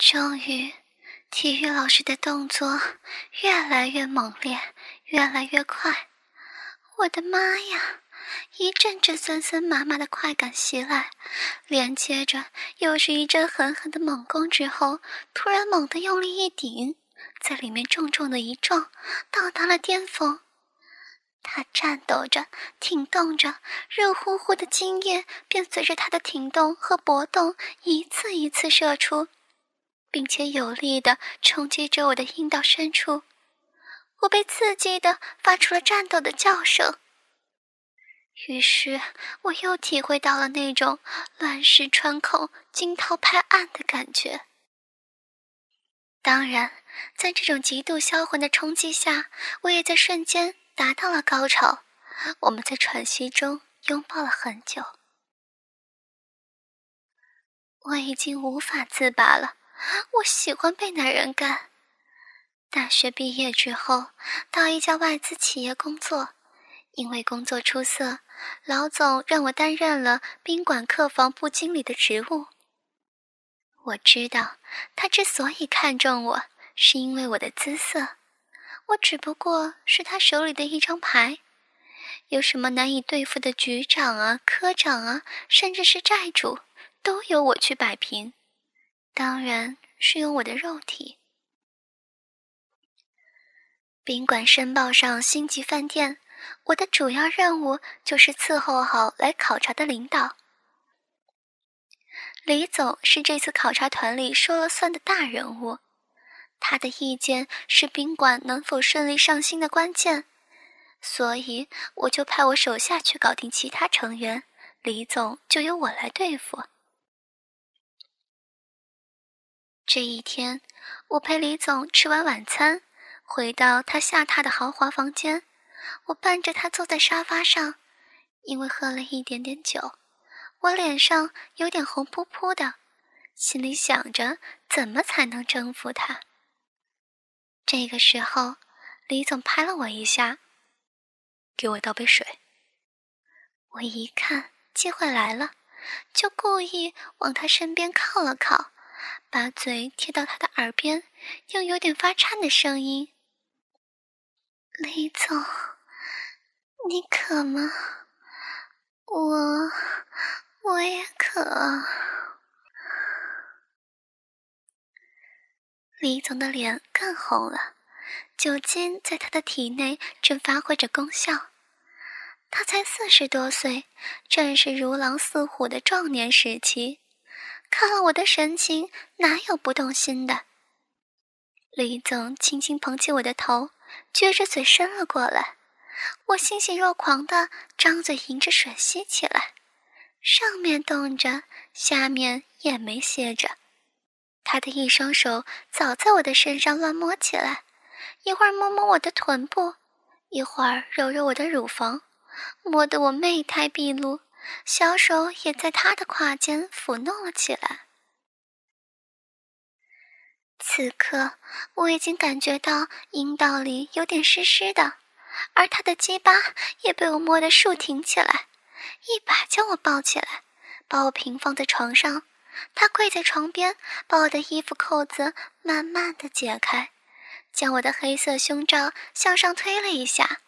终于，体育老师的动作越来越猛烈，越来越快。我的妈呀！一阵阵酸酸麻麻的快感袭来，连接着又是一阵狠狠的猛攻。之后，突然猛地用力一顶，在里面重重的一撞，到达了巅峰。他颤抖着，挺动着，热乎乎的精液便随着他的挺动和搏动一次一次射出。并且有力的冲击着我的阴道深处，我被刺激的发出了颤抖的叫声。于是，我又体会到了那种乱石穿孔、惊涛拍岸的感觉。当然，在这种极度销魂的冲击下，我也在瞬间达到了高潮。我们在喘息中拥抱了很久，我已经无法自拔了。我喜欢被男人干。大学毕业之后，到一家外资企业工作，因为工作出色，老总让我担任了宾馆客房部经理的职务。我知道他之所以看中我，是因为我的姿色，我只不过是他手里的一张牌。有什么难以对付的局长啊、科长啊，甚至是债主，都由我去摆平。当然是用我的肉体。宾馆申报上星级饭店，我的主要任务就是伺候好来考察的领导。李总是这次考察团里说了算的大人物，他的意见是宾馆能否顺利上新的关键，所以我就派我手下去搞定其他成员，李总就由我来对付。这一天，我陪李总吃完晚餐，回到他下榻的豪华房间。我伴着他坐在沙发上，因为喝了一点点酒，我脸上有点红扑扑的，心里想着怎么才能征服他。这个时候，李总拍了我一下，给我倒杯水。我一看机会来了，就故意往他身边靠了靠。把嘴贴到他的耳边，用有点发颤的声音：“李总，你渴吗？我我也渴。”李总的脸更红了，酒精在他的体内正发挥着功效。他才四十多岁，正是如狼似虎的壮年时期。看了我的神情，哪有不动心的？李总轻轻捧起我的头，撅着嘴伸了过来。我欣喜若狂的张嘴迎着吮吸起来，上面动着，下面也没歇着。他的一双手早在我的身上乱摸起来，一会儿摸摸我的臀部，一会儿揉揉我的乳房，摸得我媚态毕露。小手也在他的胯间抚弄了起来。此刻我已经感觉到阴道里有点湿湿的，而他的鸡巴也被我摸得竖挺起来，一把将我抱起来，把我平放在床上。他跪在床边，把我的衣服扣子慢慢的解开，将我的黑色胸罩向上推了一下，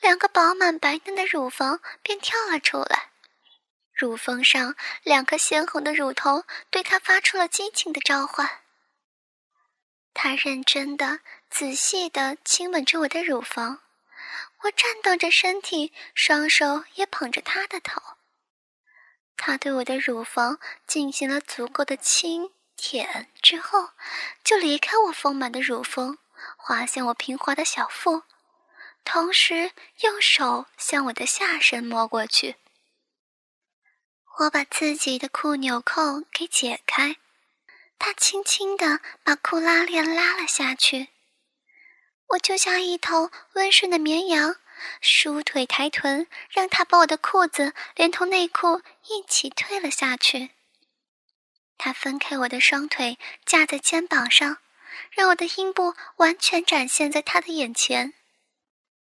两个饱满白嫩的乳房便跳了出来。乳峰上两颗鲜红的乳头对他发出了激情的召唤。他认真的、仔细的亲吻着我的乳房，我颤动着身体，双手也捧着他的头。他对我的乳房进行了足够的亲舔之后，就离开我丰满的乳峰，滑向我平滑的小腹，同时用手向我的下身摸过去。我把自己的裤纽扣给解开，他轻轻地把裤拉链拉了下去。我就像一头温顺的绵羊，舒腿抬臀，让他把我的裤子连同内裤一起退了下去。他分开我的双腿，架在肩膀上，让我的阴部完全展现在他的眼前。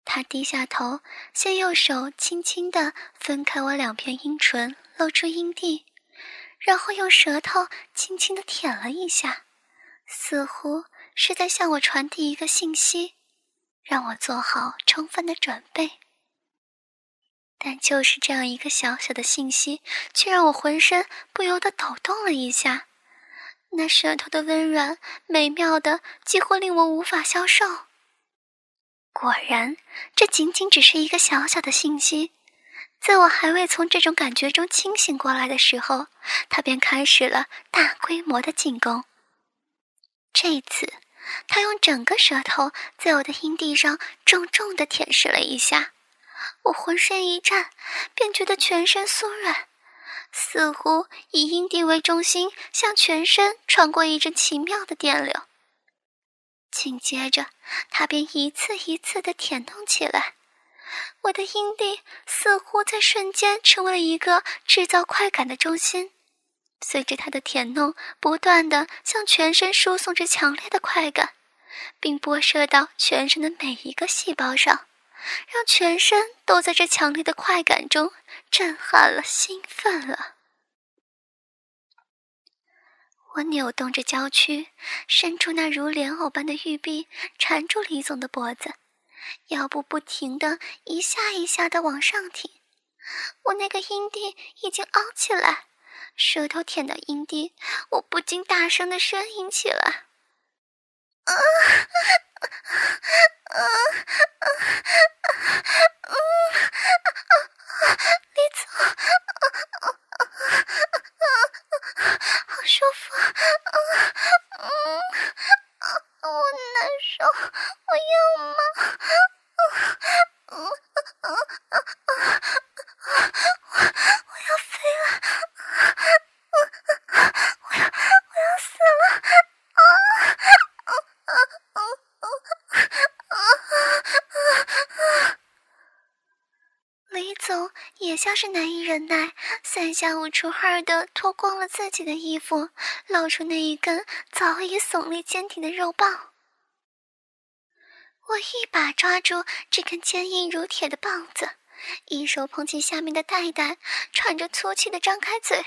他低下头，先用手轻轻地分开我两片阴唇。露出阴蒂，然后用舌头轻轻的舔了一下，似乎是在向我传递一个信息，让我做好充分的准备。但就是这样一个小小的信息，却让我浑身不由得抖动了一下。那舌头的温软，美妙的几乎令我无法消受。果然，这仅仅只是一个小小的信息。在我还未从这种感觉中清醒过来的时候，他便开始了大规模的进攻。这次，他用整个舌头在我的阴蒂上重重的舔舐了一下，我浑身一颤，便觉得全身酥软，似乎以阴蒂为中心向全身传过一阵奇妙的电流。紧接着，他便一次一次的舔动起来。我的阴蒂似乎在瞬间成为了一个制造快感的中心，随着他的舔弄，不断的向全身输送着强烈的快感，并波射到全身的每一个细胞上，让全身都在这强烈的快感中震撼了、兴奋了。我扭动着娇躯，伸出那如莲藕般的玉臂，缠住李总的脖子。腰部不停的一下一下的往上挺，我那个阴蒂已经凹起来，舌头舔到阴蒂，我不禁大声的呻吟起来。啊啊啊啊啊啊！李总，啊啊啊啊啊！好舒服，啊啊！我难受，我要吗？总也像是难以忍耐，三下五除二的脱光了自己的衣服，露出那一根早已耸立坚挺的肉棒。我一把抓住这根坚硬如铁的棒子，一手捧起下面的袋袋，喘着粗气的张开嘴，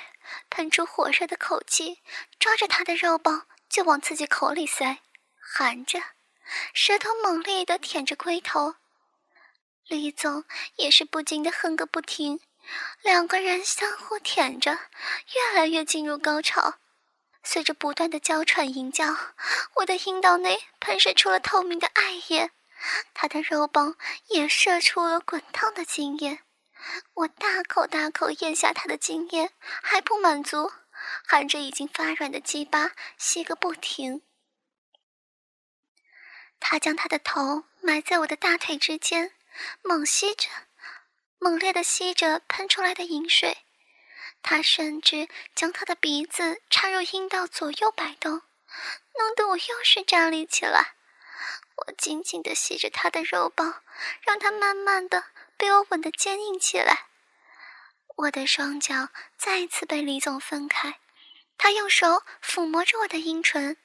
喷出火热的口气，抓着他的肉棒就往自己口里塞，含着，舌头猛烈的舔着龟头。李总也是不禁的哼个不停，两个人相互舔着，越来越进入高潮。随着不断的娇喘吟叫，我的阴道内喷射出了透明的艾叶，他的肉棒也射出了滚烫的精液。我大口大口咽下他的精液，还不满足，含着已经发软的鸡巴吸个不停。他将他的头埋在我的大腿之间。猛吸着，猛烈的吸着喷出来的饮水，他甚至将他的鼻子插入阴道左右摆动，弄得我又是站立起来。我紧紧地吸着他的肉棒，让他慢慢的被我吻得坚硬起来。我的双脚再次被李总分开，他用手抚摸着我的阴唇，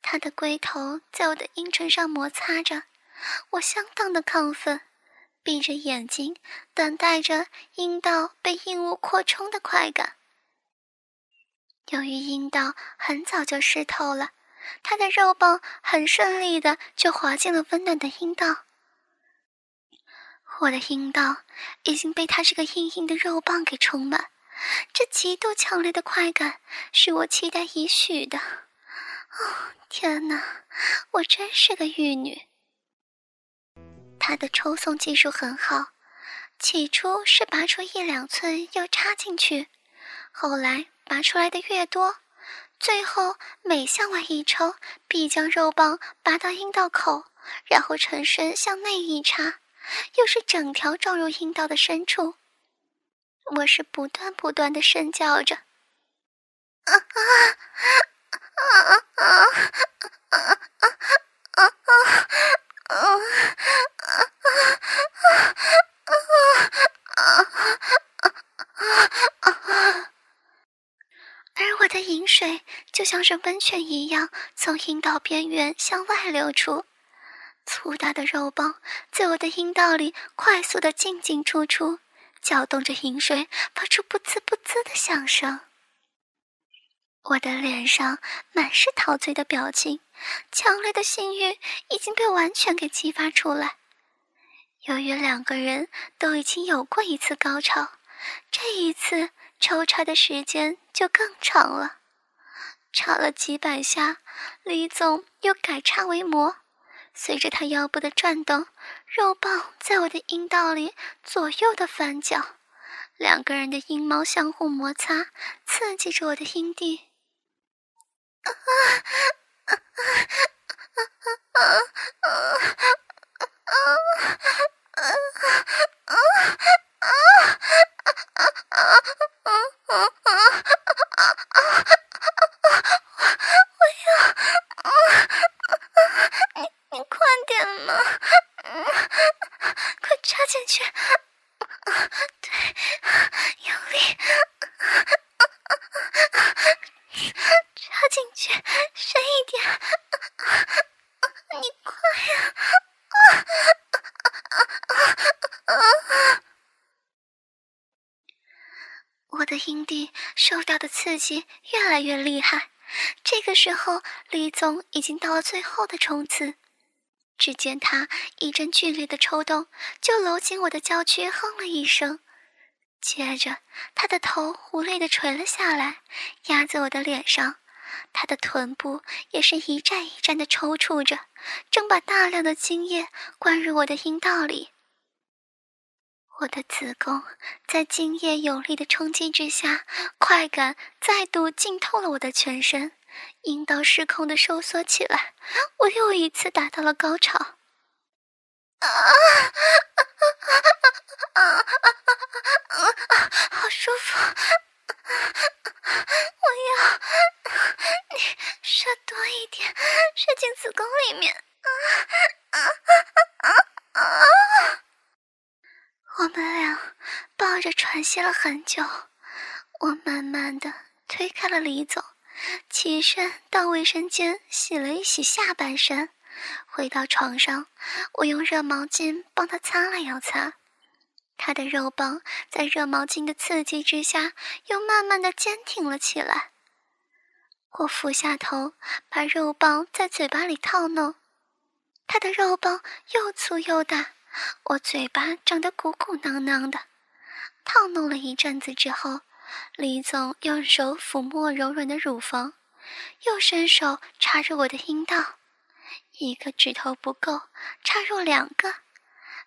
他的龟头在我的阴唇上摩擦着，我相当的亢奋。闭着眼睛，等待着阴道被硬物扩充的快感。由于阴道很早就湿透了，他的肉棒很顺利的就滑进了温暖的阴道。我的阴道已经被他这个硬硬的肉棒给充满，这极度强烈的快感是我期待已许的。哦，天哪，我真是个玉女！他的抽送技术很好，起初是拔出一两寸又插进去，后来拔出来的越多，最后每向外一抽，必将肉棒拔到阴道口，然后沉身向内一插，又是整条撞入阴道的深处。我是不断不断的声叫着，啊啊啊啊啊啊啊啊！啊啊啊啊啊啊啊！而我的饮水就像是温泉一样，从阴道边缘向外流出。粗大的肉棒在我的阴道里快速的进进出出，搅动着饮水，发出不滋不滋的响声。我的脸上满是陶醉的表情，强烈的性欲已经被完全给激发出来。由于两个人都已经有过一次高潮，这一次抽插的时间就更长了。插了几百下，李总又改插为磨。随着他腰部的转动，肉棒在我的阴道里左右的翻搅，两个人的阴毛相互摩擦，刺激着我的阴蒂。啊啊啊啊啊啊啊啊啊啊啊！我要，你你快点嘛，快插进去，对，用力，插进去，深一点，你快呀！我的阴蒂受到的刺激越来越厉害。这个时候，李总已经到了最后的冲刺。只见他一阵剧烈的抽动，就搂紧我的娇躯，哼了一声。接着，他的头无力地垂了下来，压在我的脸上。他的臀部也是一站一站地抽搐着，正把大量的精液灌入我的阴道里。我的子宫在精液有力的冲击之下，快感再度浸透了我的全身，阴道失控的收缩起来，我又一次达到了高潮。啊啊 啊啊！好舒服！我要你射多一点，射进子宫里面。啊啊啊啊啊！我们俩抱着喘息了很久，我慢慢的推开了李总，起身到卫生间洗了一洗下半身，回到床上，我用热毛巾帮他擦了又擦，他的肉棒在热毛巾的刺激之下又慢慢的坚挺了起来。我俯下头，把肉棒在嘴巴里套弄，他的肉棒又粗又大。我嘴巴长得鼓鼓囊囊的，套弄了一阵子之后，李总用手抚摸柔软的乳房，又伸手插入我的阴道，一个指头不够，插入两个，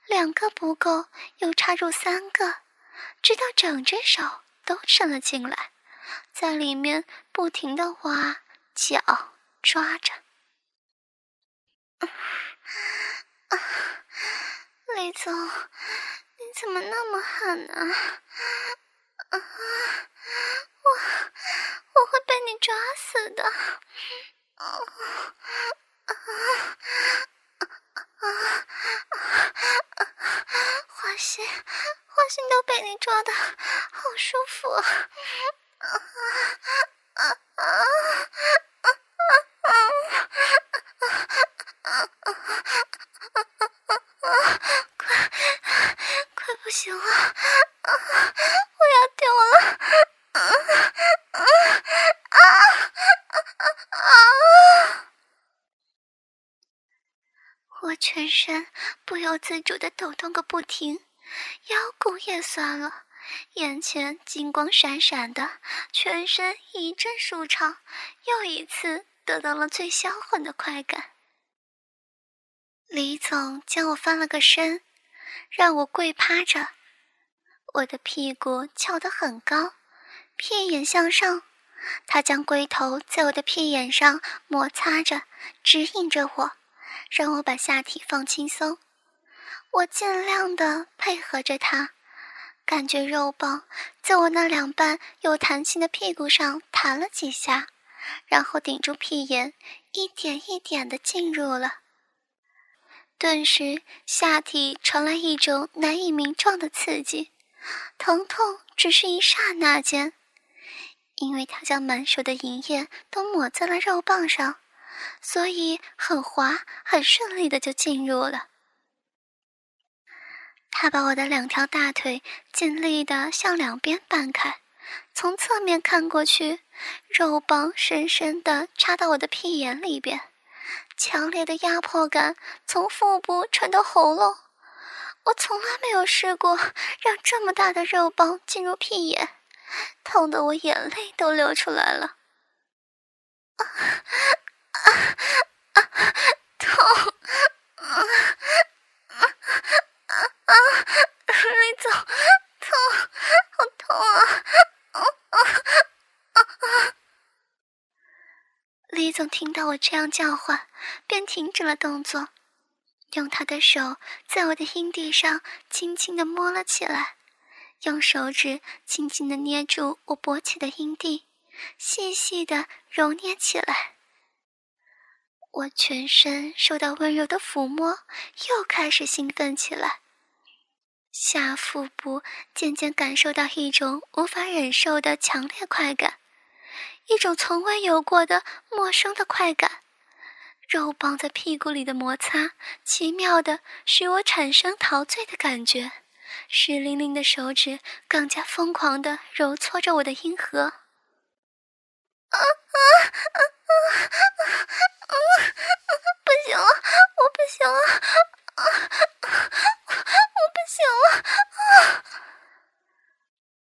两个不够，又插入三个，直到整只手都伸了进来，在里面不停的挖、搅、抓着。李总，怎么那么狠啊？啊，我我会被你抓死的！啊啊啊啊啊！花心，花心都被你抓的好舒服！啊啊啊啊啊啊啊！快，快不行了！我要丢了！啊啊啊啊啊！我全身不由自主的抖动个不停，腰骨也酸了，眼前金光闪闪的，全身一阵舒畅，又一次得到了最销魂的快感。李总将我翻了个身，让我跪趴着。我的屁股翘得很高，屁眼向上。他将龟头在我的屁眼上摩擦着，指引着我，让我把下体放轻松。我尽量的配合着他，感觉肉棒在我那两半有弹性的屁股上弹了几下，然后顶住屁眼，一点一点的进入了。顿时，下体传来一种难以名状的刺激，疼痛只是一刹那间，因为他将满手的银液都抹在了肉棒上，所以很滑、很顺利的就进入了。他把我的两条大腿尽力的向两边搬开，从侧面看过去，肉棒深深的插到我的屁眼里边，强烈的压迫感从腹部传到喉咙。我从来没有试过让这么大的肉棒进入屁眼，痛得我眼泪都流出来了。啊啊啊！痛！啊啊啊！李总，痛，好痛啊！啊啊啊啊！李总听到我这样叫唤，便停止了动作，用他的手在我的阴蒂上轻轻的摸了起来，用手指轻轻的捏住我勃起的阴蒂，细细的揉捏起来。我全身受到温柔的抚摸，又开始兴奋起来。下腹部渐渐感受到一种无法忍受的强烈快感，一种从未有过的陌生的快感。肉棒在屁股里的摩擦，奇妙的使我产生陶醉的感觉。湿淋淋的手指更加疯狂的揉搓着我的阴核。啊啊啊啊啊啊！不行了，我不行了，我我不行了！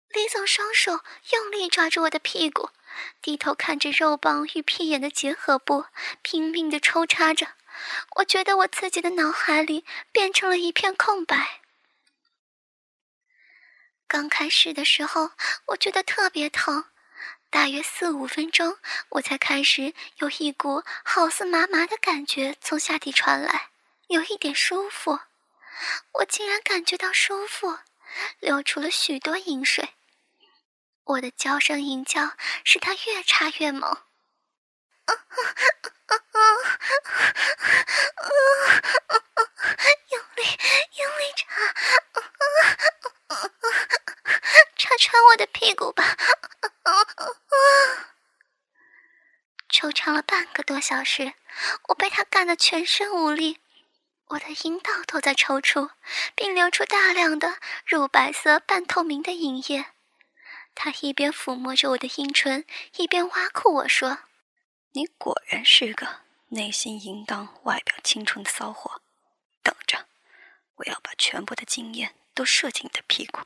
李总双手用力抓住我的屁股，低头看着肉棒与屁眼的结合部，拼命的抽插着。我觉得我自己的脑海里变成了一片空白。刚开始的时候，我觉得特别疼。大约四五分钟，我才开始有一股好似麻麻的感觉从下体传来，有一点舒服。我竟然感觉到舒服，流出了许多饮水。我的娇声淫叫使他越插越猛。用力，用力插，插穿我的屁股吧。抽长了半个多小时，我被他干得全身无力，我的阴道都在抽搐，并流出大量的乳白色半透明的饮液。他一边抚摸着我的阴唇，一边挖苦我说：“你果然是个内心淫荡、外表清纯的骚货。等着，我要把全部的经验都射进你的屁股。”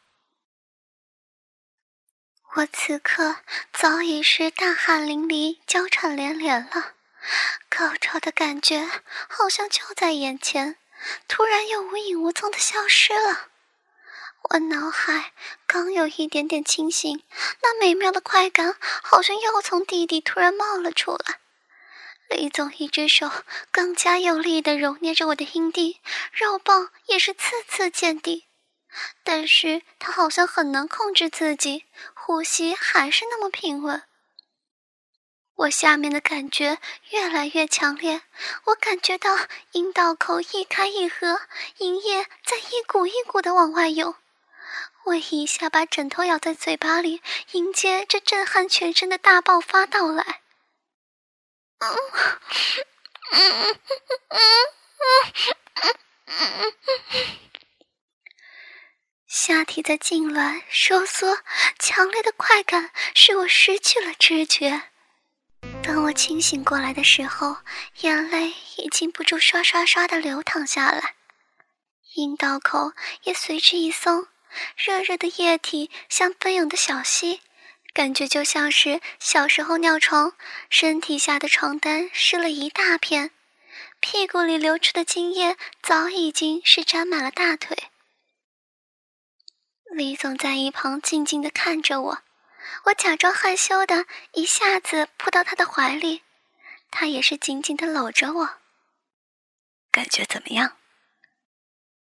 我此刻早已是大汗淋漓、娇喘连连了，高潮的感觉好像就在眼前，突然又无影无踪的消失了。我脑海刚有一点点清醒，那美妙的快感好像又从地底突然冒了出来。李总一只手更加用力地揉捏着我的阴蒂，肉棒也是次次见底。但是他好像很能控制自己，呼吸还是那么平稳。我下面的感觉越来越强烈，我感觉到阴道口一开一合，阴液在一股一股的往外涌。我一下把枕头咬在嘴巴里，迎接这震撼全身的大爆发到来。下体在痉挛收缩，强烈的快感使我失去了知觉。当我清醒过来的时候，眼泪已经不住刷刷刷的流淌下来，阴道口也随之一松，热热的液体像奔涌的小溪，感觉就像是小时候尿床，身体下的床单湿了一大片，屁股里流出的精液早已经是沾满了大腿。李总在一旁静静的看着我，我假装害羞的一下子扑到他的怀里，他也是紧紧的搂着我。感觉怎么样？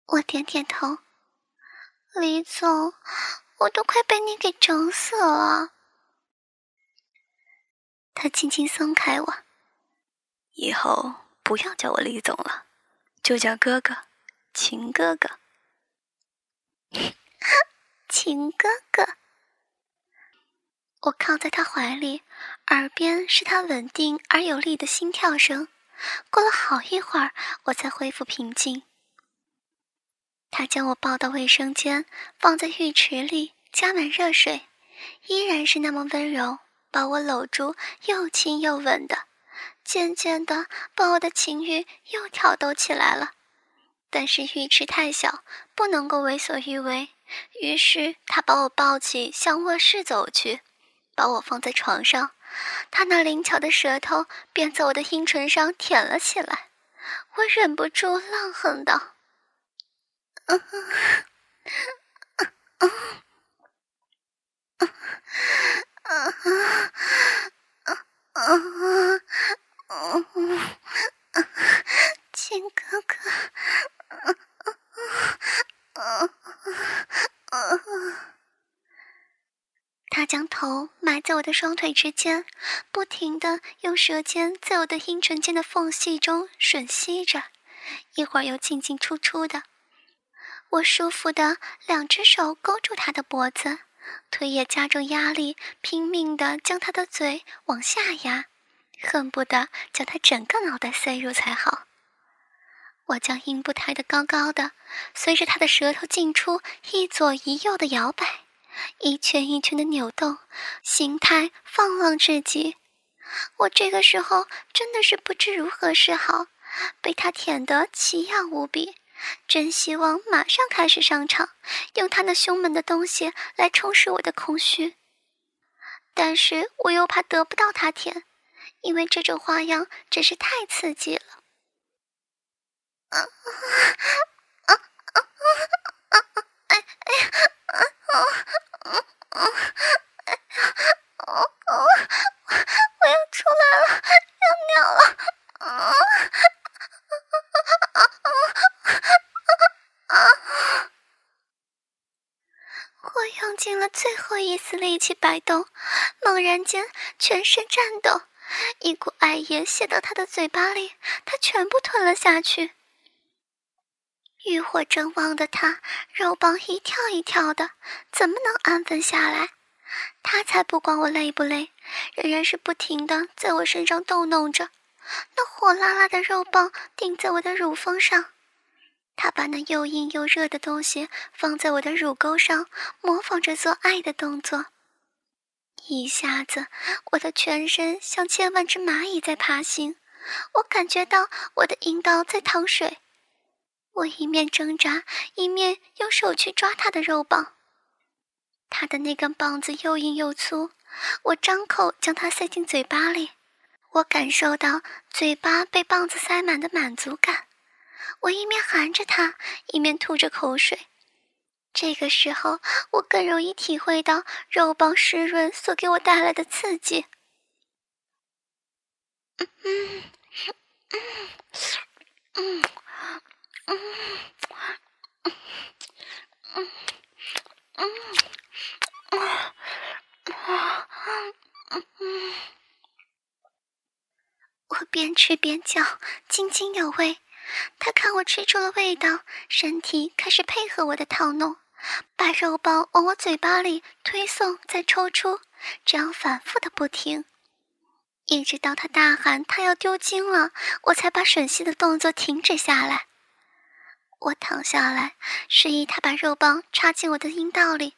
我点点头。李总，我都快被你给整死了。他轻轻松开我，以后不要叫我李总了，就叫哥哥，秦哥哥。情哥哥，我靠在他怀里，耳边是他稳定而有力的心跳声。过了好一会儿，我才恢复平静。他将我抱到卫生间，放在浴池里，加满热水，依然是那么温柔。把我搂住，又亲又吻的，渐渐的把我的情欲又挑逗起来了。但是浴池太小，不能够为所欲为，于是他把我抱起向卧室走去，把我放在床上，他那灵巧的舌头便在我的阴唇上舔了起来，我忍不住浪哼道：“嗯嗯嗯嗯嗯嗯嗯嗯，亲哥哥。”他将头埋在我的双腿之间，不停的用舌尖在我的阴唇间的缝隙中吮吸着，一会儿又进进出出的。我舒服的两只手勾住他的脖子，腿也加重压力，拼命的将他的嘴往下压，恨不得将他整个脑袋塞入才好。我将阴部抬得高高的，随着他的舌头进出，一左一右的摇摆，一圈一圈的扭动，形态放浪至极。我这个时候真的是不知如何是好，被他舔得奇痒无比，真希望马上开始上场，用他那凶猛的东西来充实我的空虚。但是我又怕得不到他舔，因为这种花样真是太刺激了。啊啊啊啊啊啊哎哎呀啊啊啊我要出来了要尿了。啊我用尽了最后一丝力气摆动猛然间全身颤抖一股艾叶泄到他的嘴巴里他全部吞了下去。欲火正旺的他，肉棒一跳一跳的，怎么能安分下来？他才不管我累不累，仍然是不停的在我身上逗弄着，那火辣辣的肉棒顶在我的乳峰上。他把那又硬又热的东西放在我的乳沟上，模仿着做爱的动作。一下子，我的全身像千万只蚂蚁在爬行，我感觉到我的阴道在淌水。我一面挣扎，一面用手去抓他的肉棒。他的那根棒子又硬又粗，我张口将它塞进嘴巴里，我感受到嘴巴被棒子塞满的满足感。我一面含着它，一面吐着口水。这个时候，我更容易体会到肉棒湿润所给我带来的刺激。嗯嗯嗯嗯。我边吃边叫，津津有味。他看我吃出了味道，身体开始配合我的套弄，把肉包往我嘴巴里推送再抽出，这样反复的不停，一直到他大喊他要丢精了，我才把吮吸的动作停止下来。我躺下来，示意他把肉棒插进我的阴道里。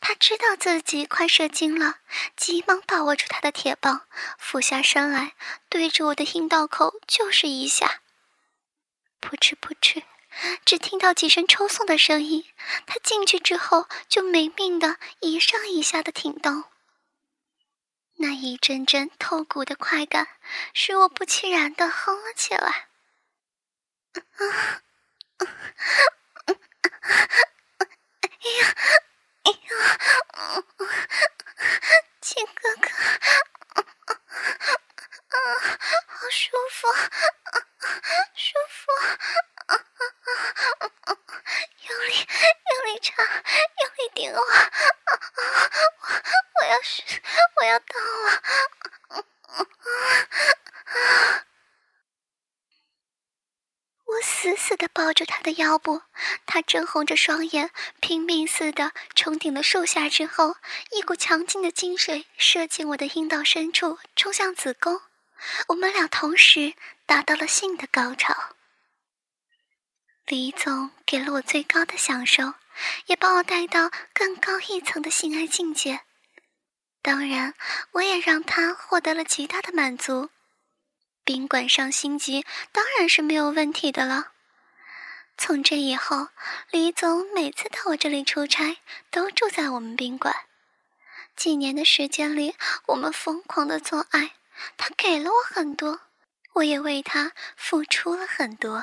他知道自己快射精了，急忙把握住他的铁棒，俯下身来，对着我的阴道口就是一下。噗嗤噗嗤，只听到几声抽送的声音。他进去之后，就没命的一上一下的挺动。那一阵阵透骨的快感，使我不期然的哼了起来。啊！哎呀，哎呀，亲哥哥，好舒服，舒服，用力，用力插，用力顶我，我我要是我要到了。啊！我死死地抱住他的腰部，他睁红着双眼，拼命似的冲顶了树下之后，一股强劲的精水射进我的阴道深处，冲向子宫。我们俩同时达到了性的高潮。李总给了我最高的享受，也把我带到更高一层的性爱境界。当然，我也让他获得了极大的满足。宾馆上星级当然是没有问题的了。从这以后，李总每次到我这里出差，都住在我们宾馆。几年的时间里，我们疯狂的做爱，他给了我很多，我也为他付出了很多。